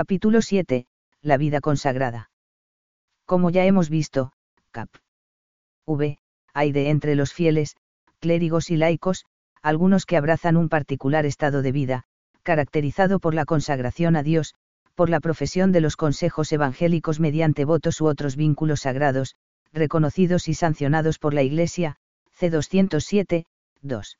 Capítulo 7. La vida consagrada. Como ya hemos visto, cap. V. Hay de entre los fieles, clérigos y laicos, algunos que abrazan un particular estado de vida, caracterizado por la consagración a Dios, por la profesión de los consejos evangélicos mediante votos u otros vínculos sagrados, reconocidos y sancionados por la Iglesia, C. 207, 2.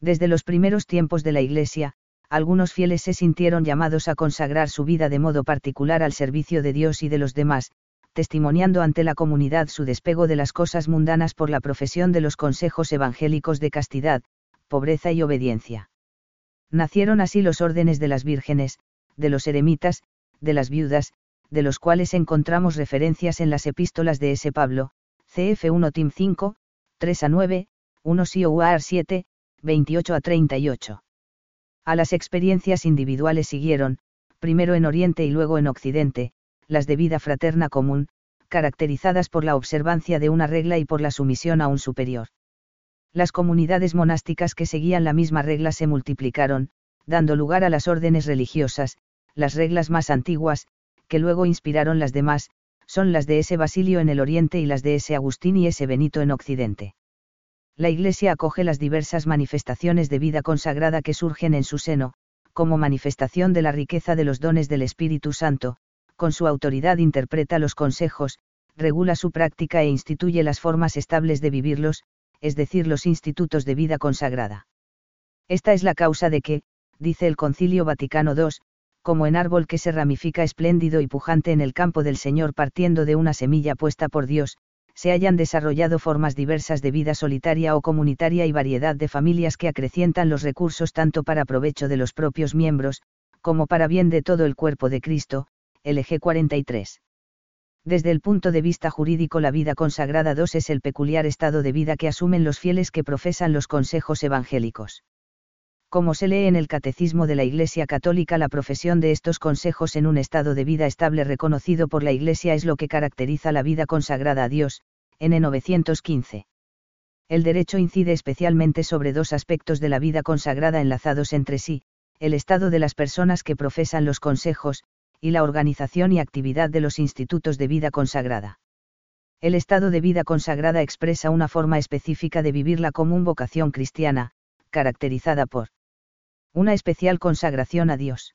Desde los primeros tiempos de la Iglesia, algunos fieles se sintieron llamados a consagrar su vida de modo particular al servicio de Dios y de los demás, testimoniando ante la comunidad su despego de las cosas mundanas por la profesión de los consejos evangélicos de castidad, pobreza y obediencia. Nacieron así los órdenes de las vírgenes, de los eremitas, de las viudas, de los cuales encontramos referencias en las epístolas de S. Pablo, CF 1 Tim 5, 3 a 9, 1 Sioar 7, 28 a 38. A las experiencias individuales siguieron, primero en Oriente y luego en Occidente, las de vida fraterna común, caracterizadas por la observancia de una regla y por la sumisión a un superior. Las comunidades monásticas que seguían la misma regla se multiplicaron, dando lugar a las órdenes religiosas, las reglas más antiguas, que luego inspiraron las demás, son las de ese Basilio en el Oriente y las de ese Agustín y ese Benito en Occidente. La Iglesia acoge las diversas manifestaciones de vida consagrada que surgen en su seno, como manifestación de la riqueza de los dones del Espíritu Santo, con su autoridad interpreta los consejos, regula su práctica e instituye las formas estables de vivirlos, es decir, los institutos de vida consagrada. Esta es la causa de que, dice el Concilio Vaticano II, como en árbol que se ramifica espléndido y pujante en el campo del Señor partiendo de una semilla puesta por Dios, se hayan desarrollado formas diversas de vida solitaria o comunitaria y variedad de familias que acrecientan los recursos tanto para provecho de los propios miembros, como para bien de todo el cuerpo de Cristo, LG 43. Desde el punto de vista jurídico la vida consagrada 2 es el peculiar estado de vida que asumen los fieles que profesan los consejos evangélicos. Como se lee en el Catecismo de la Iglesia Católica, la profesión de estos consejos en un estado de vida estable reconocido por la Iglesia es lo que caracteriza la vida consagrada a Dios, N 915. El derecho incide especialmente sobre dos aspectos de la vida consagrada enlazados entre sí, el estado de las personas que profesan los consejos, y la organización y actividad de los institutos de vida consagrada. El estado de vida consagrada expresa una forma específica de vivir la común vocación cristiana, caracterizada por una especial consagración a Dios.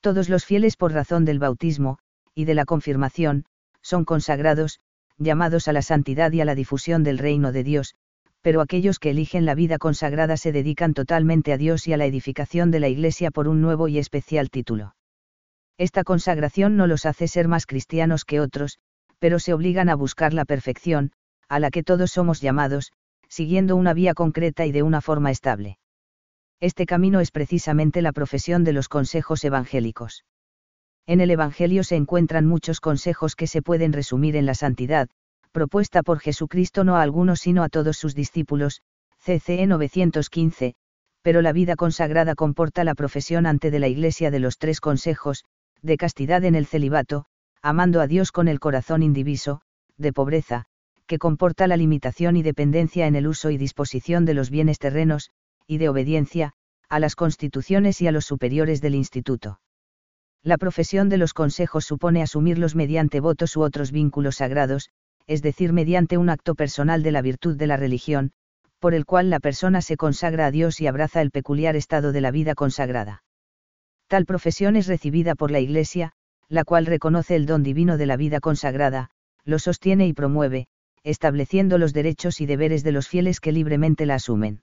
Todos los fieles por razón del bautismo, y de la confirmación, son consagrados, llamados a la santidad y a la difusión del reino de Dios, pero aquellos que eligen la vida consagrada se dedican totalmente a Dios y a la edificación de la Iglesia por un nuevo y especial título. Esta consagración no los hace ser más cristianos que otros, pero se obligan a buscar la perfección, a la que todos somos llamados, siguiendo una vía concreta y de una forma estable. Este camino es precisamente la profesión de los consejos evangélicos. En el Evangelio se encuentran muchos consejos que se pueden resumir en la santidad, propuesta por Jesucristo no a algunos sino a todos sus discípulos, CCE 915, pero la vida consagrada comporta la profesión ante de la Iglesia de los tres consejos, de castidad en el celibato, amando a Dios con el corazón indiviso, de pobreza, que comporta la limitación y dependencia en el uso y disposición de los bienes terrenos, y de obediencia, a las constituciones y a los superiores del instituto. La profesión de los consejos supone asumirlos mediante votos u otros vínculos sagrados, es decir, mediante un acto personal de la virtud de la religión, por el cual la persona se consagra a Dios y abraza el peculiar estado de la vida consagrada. Tal profesión es recibida por la Iglesia, la cual reconoce el don divino de la vida consagrada, lo sostiene y promueve, estableciendo los derechos y deberes de los fieles que libremente la asumen.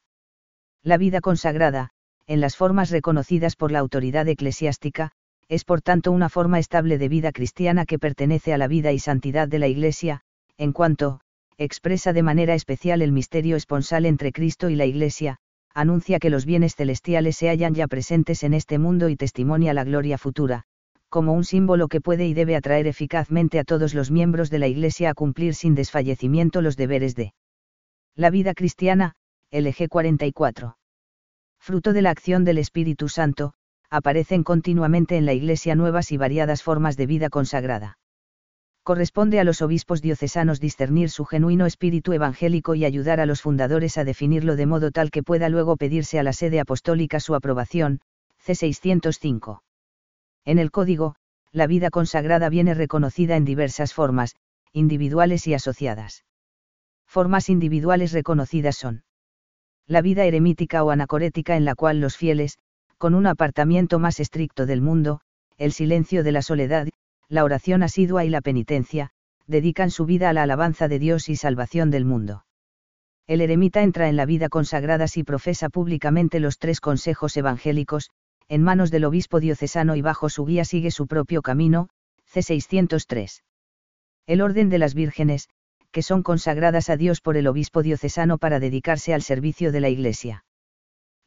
La vida consagrada, en las formas reconocidas por la autoridad eclesiástica, es por tanto una forma estable de vida cristiana que pertenece a la vida y santidad de la Iglesia, en cuanto, expresa de manera especial el misterio esponsal entre Cristo y la Iglesia, anuncia que los bienes celestiales se hallan ya presentes en este mundo y testimonia la gloria futura, como un símbolo que puede y debe atraer eficazmente a todos los miembros de la Iglesia a cumplir sin desfallecimiento los deberes de la vida cristiana, LG 44. Fruto de la acción del Espíritu Santo, aparecen continuamente en la Iglesia nuevas y variadas formas de vida consagrada. Corresponde a los obispos diocesanos discernir su genuino espíritu evangélico y ayudar a los fundadores a definirlo de modo tal que pueda luego pedirse a la sede apostólica su aprobación, C605. En el código, la vida consagrada viene reconocida en diversas formas, individuales y asociadas. Formas individuales reconocidas son la vida eremítica o anacorética en la cual los fieles, con un apartamiento más estricto del mundo, el silencio de la soledad, la oración asidua y la penitencia, dedican su vida a la alabanza de Dios y salvación del mundo. El eremita entra en la vida consagrada si profesa públicamente los tres consejos evangélicos, en manos del obispo diocesano y bajo su guía sigue su propio camino, C603. El orden de las vírgenes, que son consagradas a Dios por el obispo diocesano para dedicarse al servicio de la Iglesia.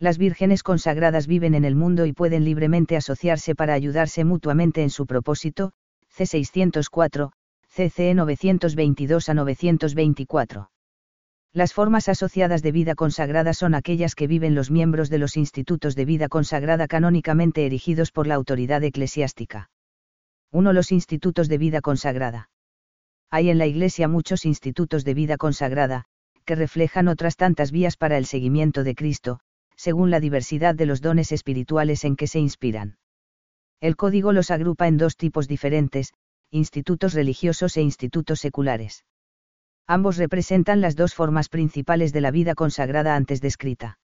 Las vírgenes consagradas viven en el mundo y pueden libremente asociarse para ayudarse mutuamente en su propósito, C604, CCE 922 a 924. Las formas asociadas de vida consagrada son aquellas que viven los miembros de los institutos de vida consagrada canónicamente erigidos por la autoridad eclesiástica. 1. Los institutos de vida consagrada. Hay en la Iglesia muchos institutos de vida consagrada, que reflejan otras tantas vías para el seguimiento de Cristo, según la diversidad de los dones espirituales en que se inspiran. El código los agrupa en dos tipos diferentes, institutos religiosos e institutos seculares. Ambos representan las dos formas principales de la vida consagrada antes descrita.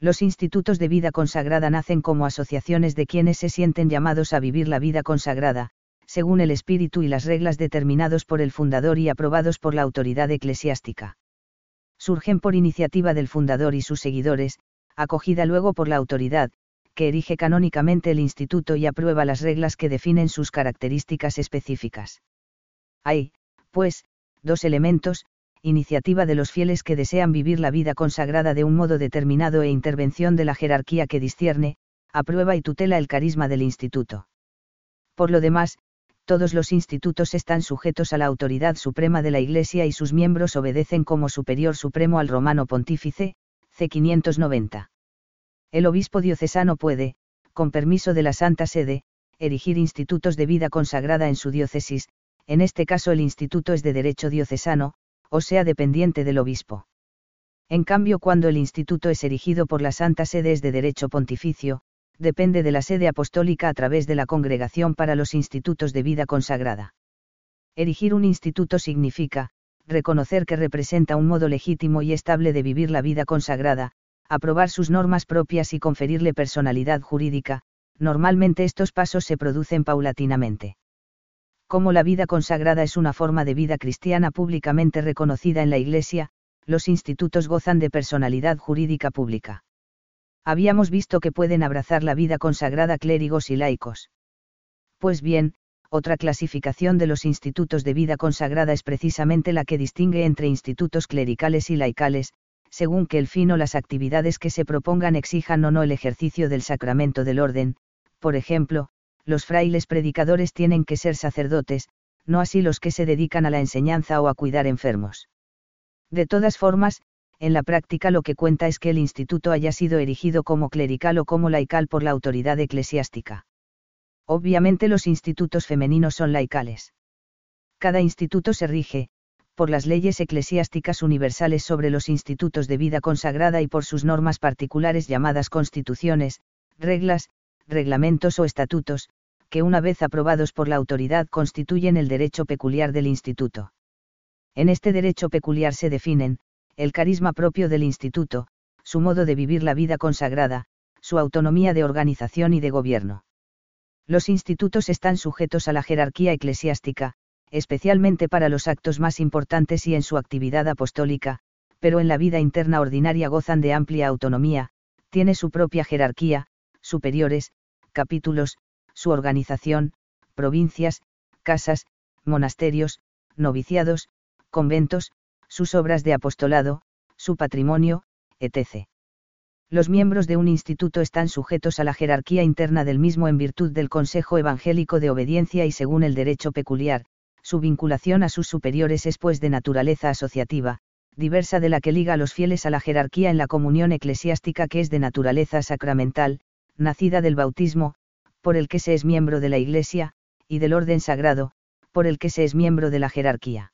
Los institutos de vida consagrada nacen como asociaciones de quienes se sienten llamados a vivir la vida consagrada, según el espíritu y las reglas determinados por el fundador y aprobados por la autoridad eclesiástica. Surgen por iniciativa del fundador y sus seguidores, acogida luego por la autoridad, que erige canónicamente el instituto y aprueba las reglas que definen sus características específicas. Hay, pues, dos elementos, iniciativa de los fieles que desean vivir la vida consagrada de un modo determinado e intervención de la jerarquía que discierne, aprueba y tutela el carisma del instituto. Por lo demás, todos los institutos están sujetos a la autoridad suprema de la Iglesia y sus miembros obedecen como superior supremo al romano pontífice, C. 590. El obispo diocesano puede, con permiso de la Santa Sede, erigir institutos de vida consagrada en su diócesis, en este caso el instituto es de derecho diocesano, o sea dependiente del obispo. En cambio, cuando el instituto es erigido por la Santa Sede es de derecho pontificio, depende de la sede apostólica a través de la Congregación para los Institutos de Vida Consagrada. Erigir un instituto significa, reconocer que representa un modo legítimo y estable de vivir la vida consagrada, aprobar sus normas propias y conferirle personalidad jurídica, normalmente estos pasos se producen paulatinamente como la vida consagrada es una forma de vida cristiana públicamente reconocida en la Iglesia, los institutos gozan de personalidad jurídica pública. Habíamos visto que pueden abrazar la vida consagrada clérigos y laicos. Pues bien, otra clasificación de los institutos de vida consagrada es precisamente la que distingue entre institutos clericales y laicales, según que el fin o las actividades que se propongan exijan o no el ejercicio del sacramento del orden, por ejemplo, los frailes predicadores tienen que ser sacerdotes, no así los que se dedican a la enseñanza o a cuidar enfermos. De todas formas, en la práctica lo que cuenta es que el instituto haya sido erigido como clerical o como laical por la autoridad eclesiástica. Obviamente los institutos femeninos son laicales. Cada instituto se rige, por las leyes eclesiásticas universales sobre los institutos de vida consagrada y por sus normas particulares llamadas constituciones, reglas, reglamentos o estatutos, que una vez aprobados por la autoridad constituyen el derecho peculiar del instituto. En este derecho peculiar se definen, el carisma propio del instituto, su modo de vivir la vida consagrada, su autonomía de organización y de gobierno. Los institutos están sujetos a la jerarquía eclesiástica, especialmente para los actos más importantes y en su actividad apostólica, pero en la vida interna ordinaria gozan de amplia autonomía, tiene su propia jerarquía, superiores, capítulos, su organización, provincias, casas, monasterios, noviciados, conventos, sus obras de apostolado, su patrimonio, etc. Los miembros de un instituto están sujetos a la jerarquía interna del mismo en virtud del Consejo Evangélico de Obediencia y según el derecho peculiar, su vinculación a sus superiores es pues de naturaleza asociativa, diversa de la que liga a los fieles a la jerarquía en la comunión eclesiástica que es de naturaleza sacramental, nacida del bautismo, por el que se es miembro de la Iglesia, y del orden sagrado, por el que se es miembro de la jerarquía.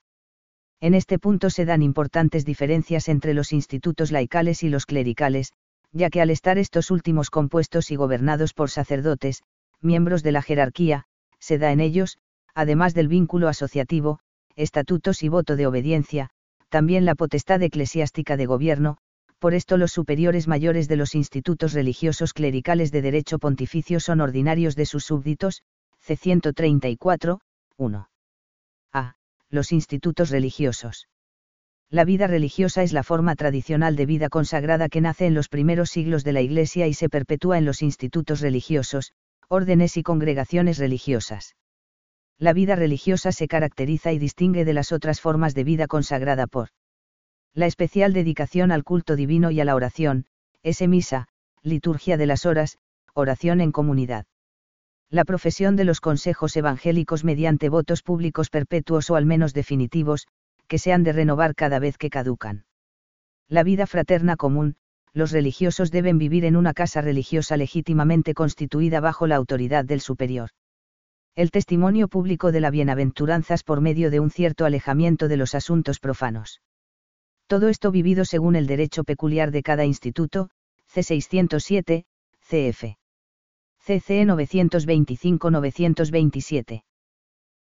En este punto se dan importantes diferencias entre los institutos laicales y los clericales, ya que al estar estos últimos compuestos y gobernados por sacerdotes, miembros de la jerarquía, se da en ellos, además del vínculo asociativo, estatutos y voto de obediencia, también la potestad eclesiástica de gobierno, por esto los superiores mayores de los institutos religiosos clericales de derecho pontificio son ordinarios de sus súbditos, c. 134, 1. A. Los institutos religiosos. La vida religiosa es la forma tradicional de vida consagrada que nace en los primeros siglos de la Iglesia y se perpetúa en los institutos religiosos, órdenes y congregaciones religiosas. La vida religiosa se caracteriza y distingue de las otras formas de vida consagrada por la especial dedicación al culto divino y a la oración, ese misa, liturgia de las horas, oración en comunidad. La profesión de los consejos evangélicos mediante votos públicos perpetuos o al menos definitivos, que se han de renovar cada vez que caducan. La vida fraterna común, los religiosos deben vivir en una casa religiosa legítimamente constituida bajo la autoridad del superior. El testimonio público de la bienaventuranzas por medio de un cierto alejamiento de los asuntos profanos. Todo esto vivido según el derecho peculiar de cada instituto, C607, CF. CCE 925-927.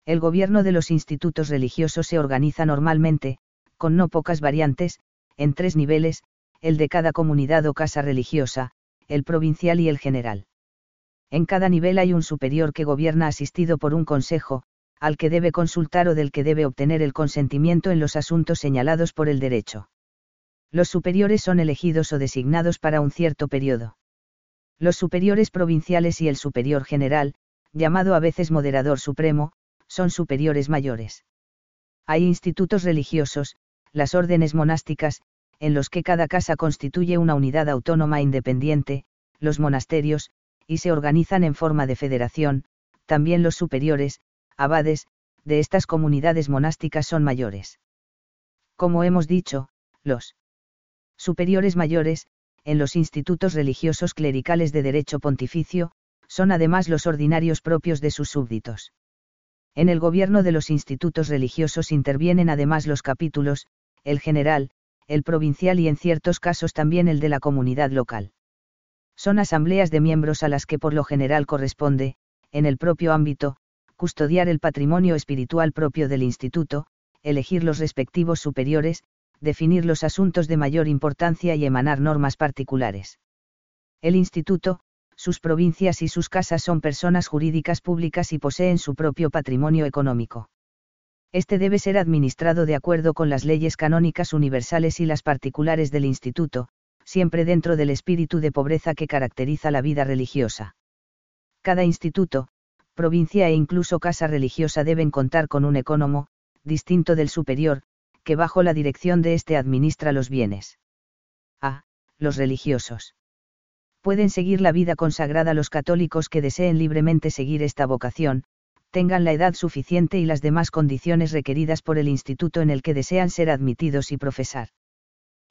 El gobierno de los institutos religiosos se organiza normalmente, con no pocas variantes, en tres niveles, el de cada comunidad o casa religiosa, el provincial y el general. En cada nivel hay un superior que gobierna asistido por un consejo, al que debe consultar o del que debe obtener el consentimiento en los asuntos señalados por el derecho. Los superiores son elegidos o designados para un cierto periodo. Los superiores provinciales y el superior general, llamado a veces moderador supremo, son superiores mayores. Hay institutos religiosos, las órdenes monásticas, en los que cada casa constituye una unidad autónoma independiente, los monasterios, y se organizan en forma de federación, también los superiores, abades, de estas comunidades monásticas son mayores. Como hemos dicho, los superiores mayores, en los institutos religiosos clericales de derecho pontificio, son además los ordinarios propios de sus súbditos. En el gobierno de los institutos religiosos intervienen además los capítulos, el general, el provincial y en ciertos casos también el de la comunidad local. Son asambleas de miembros a las que por lo general corresponde, en el propio ámbito, custodiar el patrimonio espiritual propio del instituto, elegir los respectivos superiores, definir los asuntos de mayor importancia y emanar normas particulares. El instituto, sus provincias y sus casas son personas jurídicas públicas y poseen su propio patrimonio económico. Este debe ser administrado de acuerdo con las leyes canónicas universales y las particulares del instituto, siempre dentro del espíritu de pobreza que caracteriza la vida religiosa. Cada instituto, provincia e incluso casa religiosa deben contar con un ecónomo, distinto del superior, que bajo la dirección de éste administra los bienes. A. Los religiosos. Pueden seguir la vida consagrada los católicos que deseen libremente seguir esta vocación, tengan la edad suficiente y las demás condiciones requeridas por el instituto en el que desean ser admitidos y profesar.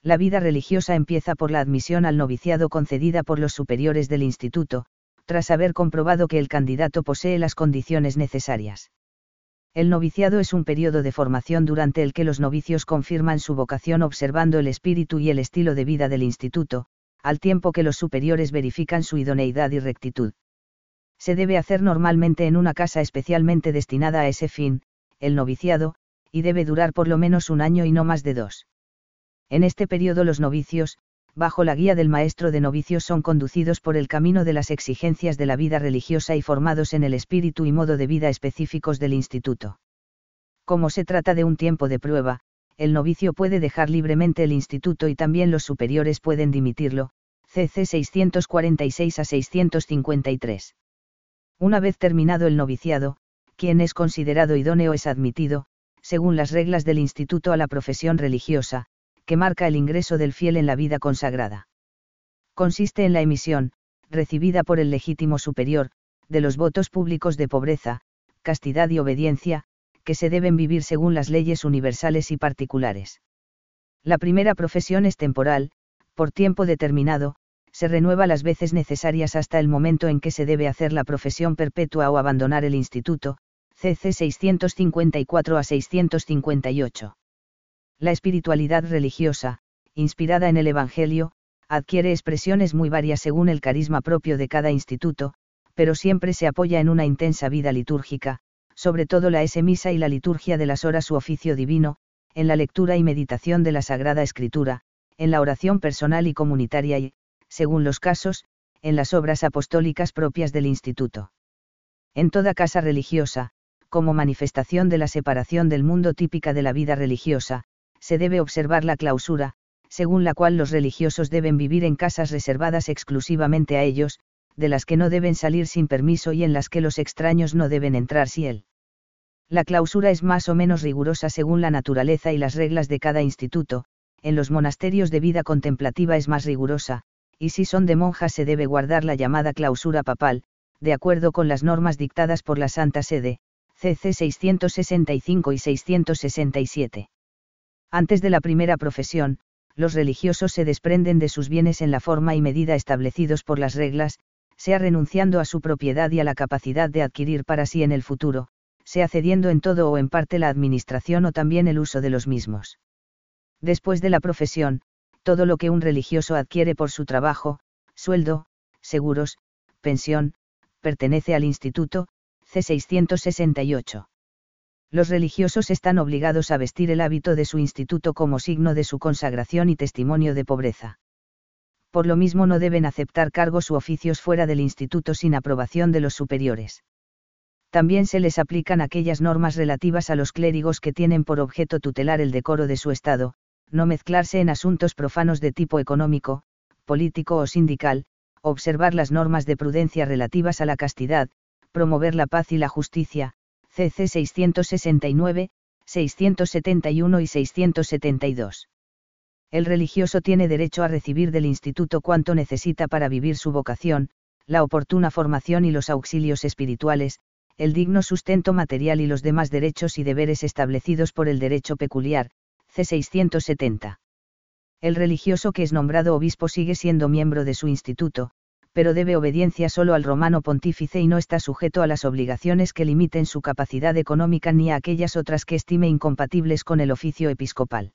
La vida religiosa empieza por la admisión al noviciado concedida por los superiores del instituto, tras haber comprobado que el candidato posee las condiciones necesarias. El noviciado es un periodo de formación durante el que los novicios confirman su vocación observando el espíritu y el estilo de vida del instituto, al tiempo que los superiores verifican su idoneidad y rectitud. Se debe hacer normalmente en una casa especialmente destinada a ese fin, el noviciado, y debe durar por lo menos un año y no más de dos. En este periodo los novicios, bajo la guía del maestro de novicios son conducidos por el camino de las exigencias de la vida religiosa y formados en el espíritu y modo de vida específicos del instituto. Como se trata de un tiempo de prueba, el novicio puede dejar libremente el instituto y también los superiores pueden dimitirlo, CC 646 a 653. Una vez terminado el noviciado, quien es considerado idóneo es admitido, según las reglas del instituto a la profesión religiosa, que marca el ingreso del fiel en la vida consagrada. Consiste en la emisión, recibida por el legítimo superior, de los votos públicos de pobreza, castidad y obediencia, que se deben vivir según las leyes universales y particulares. La primera profesión es temporal, por tiempo determinado, se renueva las veces necesarias hasta el momento en que se debe hacer la profesión perpetua o abandonar el instituto, CC 654 a 658. La espiritualidad religiosa, inspirada en el Evangelio, adquiere expresiones muy varias según el carisma propio de cada instituto, pero siempre se apoya en una intensa vida litúrgica, sobre todo la S misa y la liturgia de las horas su oficio divino, en la lectura y meditación de la Sagrada Escritura, en la oración personal y comunitaria y, según los casos, en las obras apostólicas propias del instituto. En toda casa religiosa, como manifestación de la separación del mundo típica de la vida religiosa, se debe observar la clausura, según la cual los religiosos deben vivir en casas reservadas exclusivamente a ellos, de las que no deben salir sin permiso y en las que los extraños no deben entrar si él. La clausura es más o menos rigurosa según la naturaleza y las reglas de cada instituto, en los monasterios de vida contemplativa es más rigurosa, y si son de monjas se debe guardar la llamada clausura papal, de acuerdo con las normas dictadas por la Santa Sede, CC 665 y 667. Antes de la primera profesión, los religiosos se desprenden de sus bienes en la forma y medida establecidos por las reglas, sea renunciando a su propiedad y a la capacidad de adquirir para sí en el futuro, sea cediendo en todo o en parte la administración o también el uso de los mismos. Después de la profesión, todo lo que un religioso adquiere por su trabajo, sueldo, seguros, pensión, pertenece al Instituto, C668. Los religiosos están obligados a vestir el hábito de su instituto como signo de su consagración y testimonio de pobreza. Por lo mismo no deben aceptar cargos u oficios fuera del instituto sin aprobación de los superiores. También se les aplican aquellas normas relativas a los clérigos que tienen por objeto tutelar el decoro de su estado, no mezclarse en asuntos profanos de tipo económico, político o sindical, observar las normas de prudencia relativas a la castidad, promover la paz y la justicia, CC 669, 671 y 672. El religioso tiene derecho a recibir del instituto cuanto necesita para vivir su vocación, la oportuna formación y los auxilios espirituales, el digno sustento material y los demás derechos y deberes establecidos por el derecho peculiar, C670. El religioso que es nombrado obispo sigue siendo miembro de su instituto, pero debe obediencia solo al romano pontífice y no está sujeto a las obligaciones que limiten su capacidad económica ni a aquellas otras que estime incompatibles con el oficio episcopal.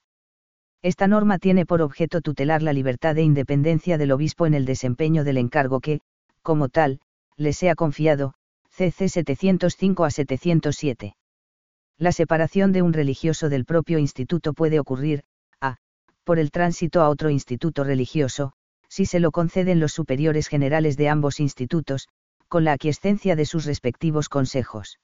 Esta norma tiene por objeto tutelar la libertad e independencia del obispo en el desempeño del encargo que, como tal, le sea confiado, CC 705 a 707. La separación de un religioso del propio instituto puede ocurrir, a, por el tránsito a otro instituto religioso, si se lo conceden los superiores generales de ambos institutos, con la aquiescencia de sus respectivos consejos.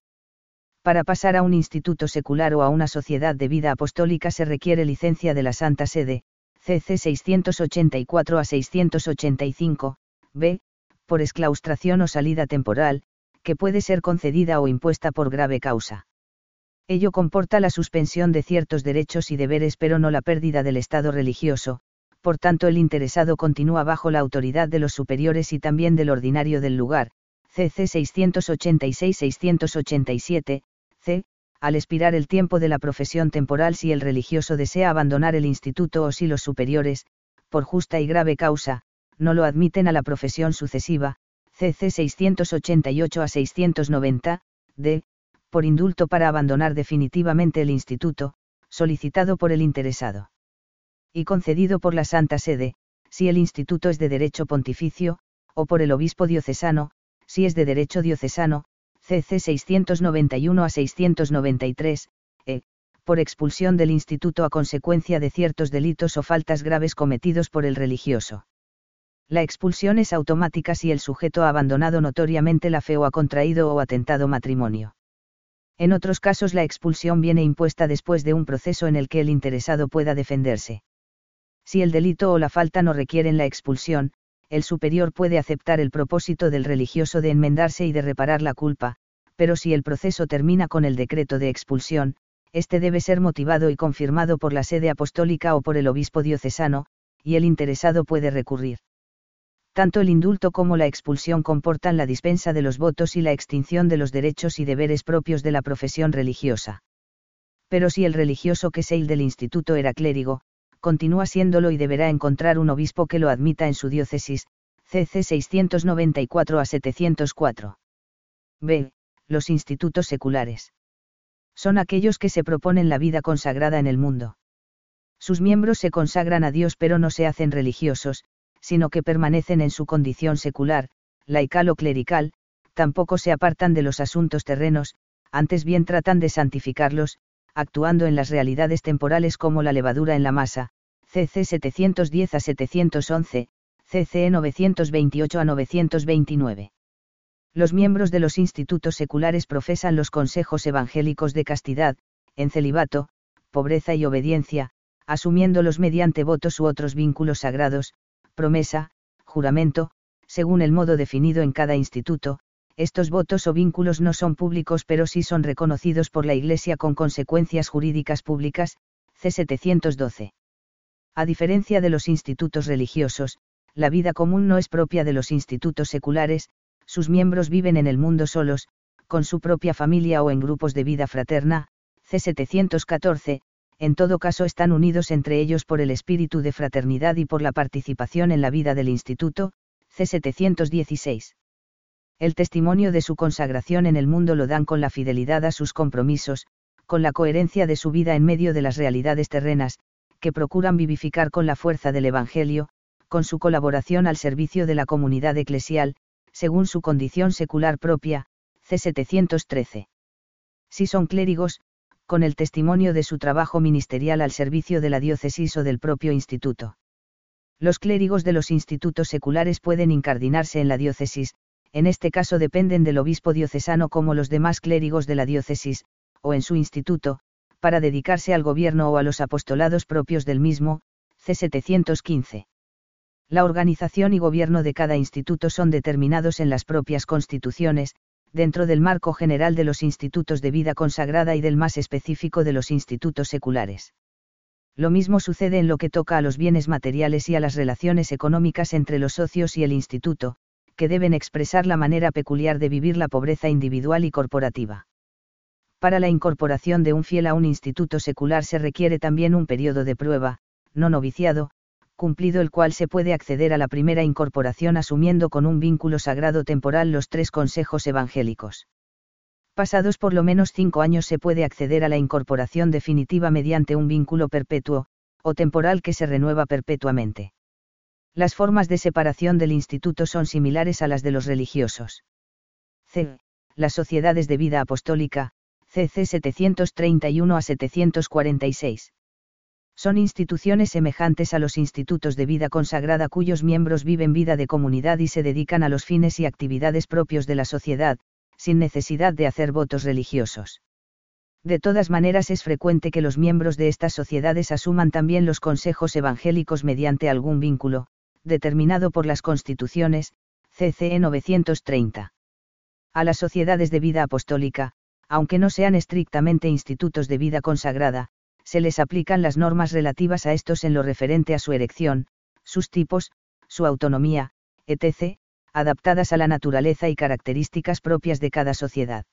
Para pasar a un instituto secular o a una sociedad de vida apostólica se requiere licencia de la Santa Sede, CC 684 a 685, b, por exclaustración o salida temporal, que puede ser concedida o impuesta por grave causa. Ello comporta la suspensión de ciertos derechos y deberes pero no la pérdida del estado religioso, por tanto el interesado continúa bajo la autoridad de los superiores y también del ordinario del lugar, CC 686-687, c. Al expirar el tiempo de la profesión temporal si el religioso desea abandonar el instituto o si los superiores, por justa y grave causa, no lo admiten a la profesión sucesiva, CC 688 a 690, d por indulto para abandonar definitivamente el instituto, solicitado por el interesado. Y concedido por la Santa Sede, si el instituto es de derecho pontificio, o por el obispo diocesano, si es de derecho diocesano, CC 691 a 693, e, por expulsión del instituto a consecuencia de ciertos delitos o faltas graves cometidos por el religioso. La expulsión es automática si el sujeto ha abandonado notoriamente la fe o ha contraído o atentado matrimonio. En otros casos la expulsión viene impuesta después de un proceso en el que el interesado pueda defenderse. Si el delito o la falta no requieren la expulsión, el superior puede aceptar el propósito del religioso de enmendarse y de reparar la culpa, pero si el proceso termina con el decreto de expulsión, este debe ser motivado y confirmado por la sede apostólica o por el obispo diocesano, y el interesado puede recurrir tanto el indulto como la expulsión comportan la dispensa de los votos y la extinción de los derechos y deberes propios de la profesión religiosa. Pero si el religioso que se del instituto era clérigo, continúa siéndolo y deberá encontrar un obispo que lo admita en su diócesis, CC 694 a 704. B. Los institutos seculares. Son aquellos que se proponen la vida consagrada en el mundo. Sus miembros se consagran a Dios pero no se hacen religiosos, sino que permanecen en su condición secular, laical o clerical, tampoco se apartan de los asuntos terrenos, antes bien tratan de santificarlos, actuando en las realidades temporales como la levadura en la masa, CC 710 a 711, CCE 928 a 929. Los miembros de los institutos seculares profesan los consejos evangélicos de castidad, en celibato, pobreza y obediencia, asumiéndolos mediante votos u otros vínculos sagrados, promesa, juramento, según el modo definido en cada instituto, estos votos o vínculos no son públicos pero sí son reconocidos por la Iglesia con consecuencias jurídicas públicas, C. 712. A diferencia de los institutos religiosos, la vida común no es propia de los institutos seculares, sus miembros viven en el mundo solos, con su propia familia o en grupos de vida fraterna, C. 714, en todo caso están unidos entre ellos por el espíritu de fraternidad y por la participación en la vida del instituto, C. 716 el testimonio de su consagración en el mundo lo dan con la fidelidad a sus compromisos, con la coherencia de su vida en medio de las realidades terrenas, que procuran vivificar con la fuerza del Evangelio, con su colaboración al servicio de la comunidad eclesial, según su condición secular propia, C. 713. Si son clérigos, con el testimonio de su trabajo ministerial al servicio de la diócesis o del propio instituto. Los clérigos de los institutos seculares pueden incardinarse en la diócesis, en este caso dependen del obispo diocesano como los demás clérigos de la diócesis, o en su instituto, para dedicarse al gobierno o a los apostolados propios del mismo, C. 715. La organización y gobierno de cada instituto son determinados en las propias constituciones, dentro del marco general de los institutos de vida consagrada y del más específico de los institutos seculares. Lo mismo sucede en lo que toca a los bienes materiales y a las relaciones económicas entre los socios y el instituto, que deben expresar la manera peculiar de vivir la pobreza individual y corporativa. Para la incorporación de un fiel a un instituto secular se requiere también un periodo de prueba, no noviciado, cumplido el cual se puede acceder a la primera incorporación asumiendo con un vínculo sagrado temporal los tres consejos evangélicos. Pasados por lo menos cinco años se puede acceder a la incorporación definitiva mediante un vínculo perpetuo, o temporal que se renueva perpetuamente. Las formas de separación del instituto son similares a las de los religiosos. C. Las sociedades de vida apostólica, CC 731 a 746. Son instituciones semejantes a los institutos de vida consagrada cuyos miembros viven vida de comunidad y se dedican a los fines y actividades propios de la sociedad, sin necesidad de hacer votos religiosos. De todas maneras es frecuente que los miembros de estas sociedades asuman también los consejos evangélicos mediante algún vínculo, determinado por las constituciones, CCE 930. A las sociedades de vida apostólica, aunque no sean estrictamente institutos de vida consagrada, se les aplican las normas relativas a estos en lo referente a su erección, sus tipos, su autonomía, etc., adaptadas a la naturaleza y características propias de cada sociedad.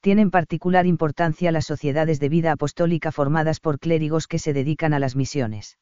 Tienen particular importancia las sociedades de vida apostólica formadas por clérigos que se dedican a las misiones.